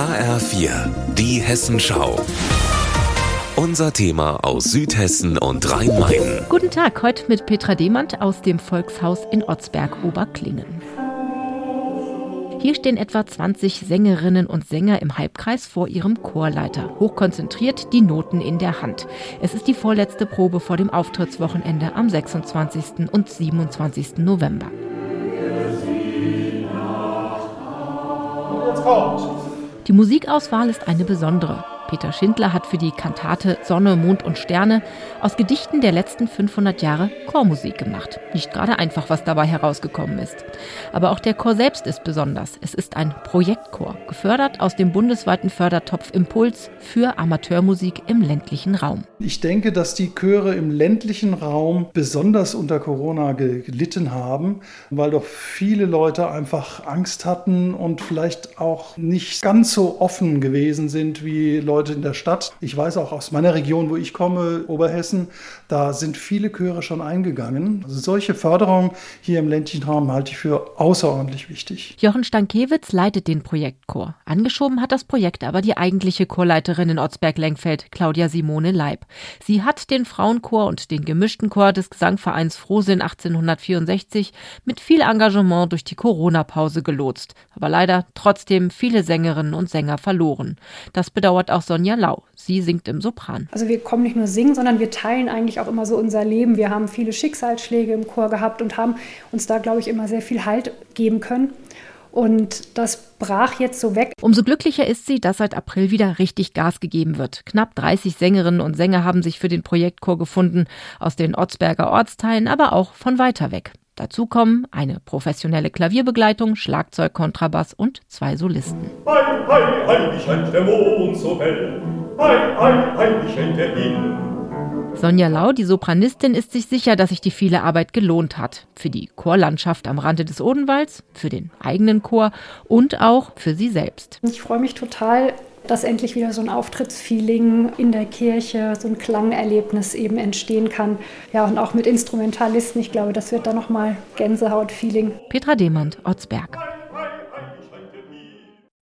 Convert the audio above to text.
HR4, die Hessenschau. Unser Thema aus Südhessen und Rhein-Main. Guten Tag, heute mit Petra Demand aus dem Volkshaus in Otzberg-Oberklingen. Hier stehen etwa 20 Sängerinnen und Sänger im Halbkreis vor ihrem Chorleiter, hochkonzentriert, die Noten in der Hand. Es ist die vorletzte Probe vor dem Auftrittswochenende am 26. und 27. November. Die Musikauswahl ist eine besondere. Peter Schindler hat für die Kantate Sonne, Mond und Sterne aus Gedichten der letzten 500 Jahre Chormusik gemacht. Nicht gerade einfach, was dabei herausgekommen ist. Aber auch der Chor selbst ist besonders. Es ist ein Projektchor, gefördert aus dem bundesweiten Fördertopf Impuls für Amateurmusik im ländlichen Raum. Ich denke, dass die Chöre im ländlichen Raum besonders unter Corona gelitten haben, weil doch viele Leute einfach Angst hatten und vielleicht auch nicht ganz so offen gewesen sind wie Leute, Leute in der Stadt. Ich weiß auch aus meiner Region, wo ich komme, Oberhessen, da sind viele Chöre schon eingegangen. Also solche Förderung hier im ländlichen Raum halte ich für außerordentlich wichtig. Jochen Stankiewicz leitet den Projektchor. Angeschoben hat das Projekt aber die eigentliche Chorleiterin in Otzberg-Lenkfeld, Claudia Simone Leib. Sie hat den Frauenchor und den gemischten Chor des Gesangvereins Frohsinn 1864 mit viel Engagement durch die Corona-Pause gelotst. Aber leider trotzdem viele Sängerinnen und Sänger verloren. Das bedauert auch Sonja Lau. Sie singt im Sopran. Also wir kommen nicht nur singen, sondern wir teilen eigentlich auch immer so unser Leben. Wir haben viele Schicksalsschläge im Chor gehabt und haben uns da, glaube ich, immer sehr viel Halt geben können. Und das brach jetzt so weg. Umso glücklicher ist sie, dass seit April wieder richtig Gas gegeben wird. Knapp 30 Sängerinnen und Sänger haben sich für den Projektchor gefunden, aus den Ortsberger Ortsteilen, aber auch von weiter weg. Dazu kommen eine professionelle Klavierbegleitung, Schlagzeug, Kontrabass und zwei Solisten. Hei, hei, hei, scheint der Mond so hell. Hei, hei, hei, scheint der Himmel. Sonja Lau, die Sopranistin, ist sich sicher, dass sich die viele Arbeit gelohnt hat. Für die Chorlandschaft am Rande des Odenwalds, für den eigenen Chor und auch für sie selbst. Ich freue mich total, dass endlich wieder so ein Auftrittsfeeling in der Kirche, so ein Klangerlebnis eben entstehen kann. Ja, und auch mit Instrumentalisten. Ich glaube, das wird da nochmal Gänsehaut-Feeling. Petra Demand, Ortsberg.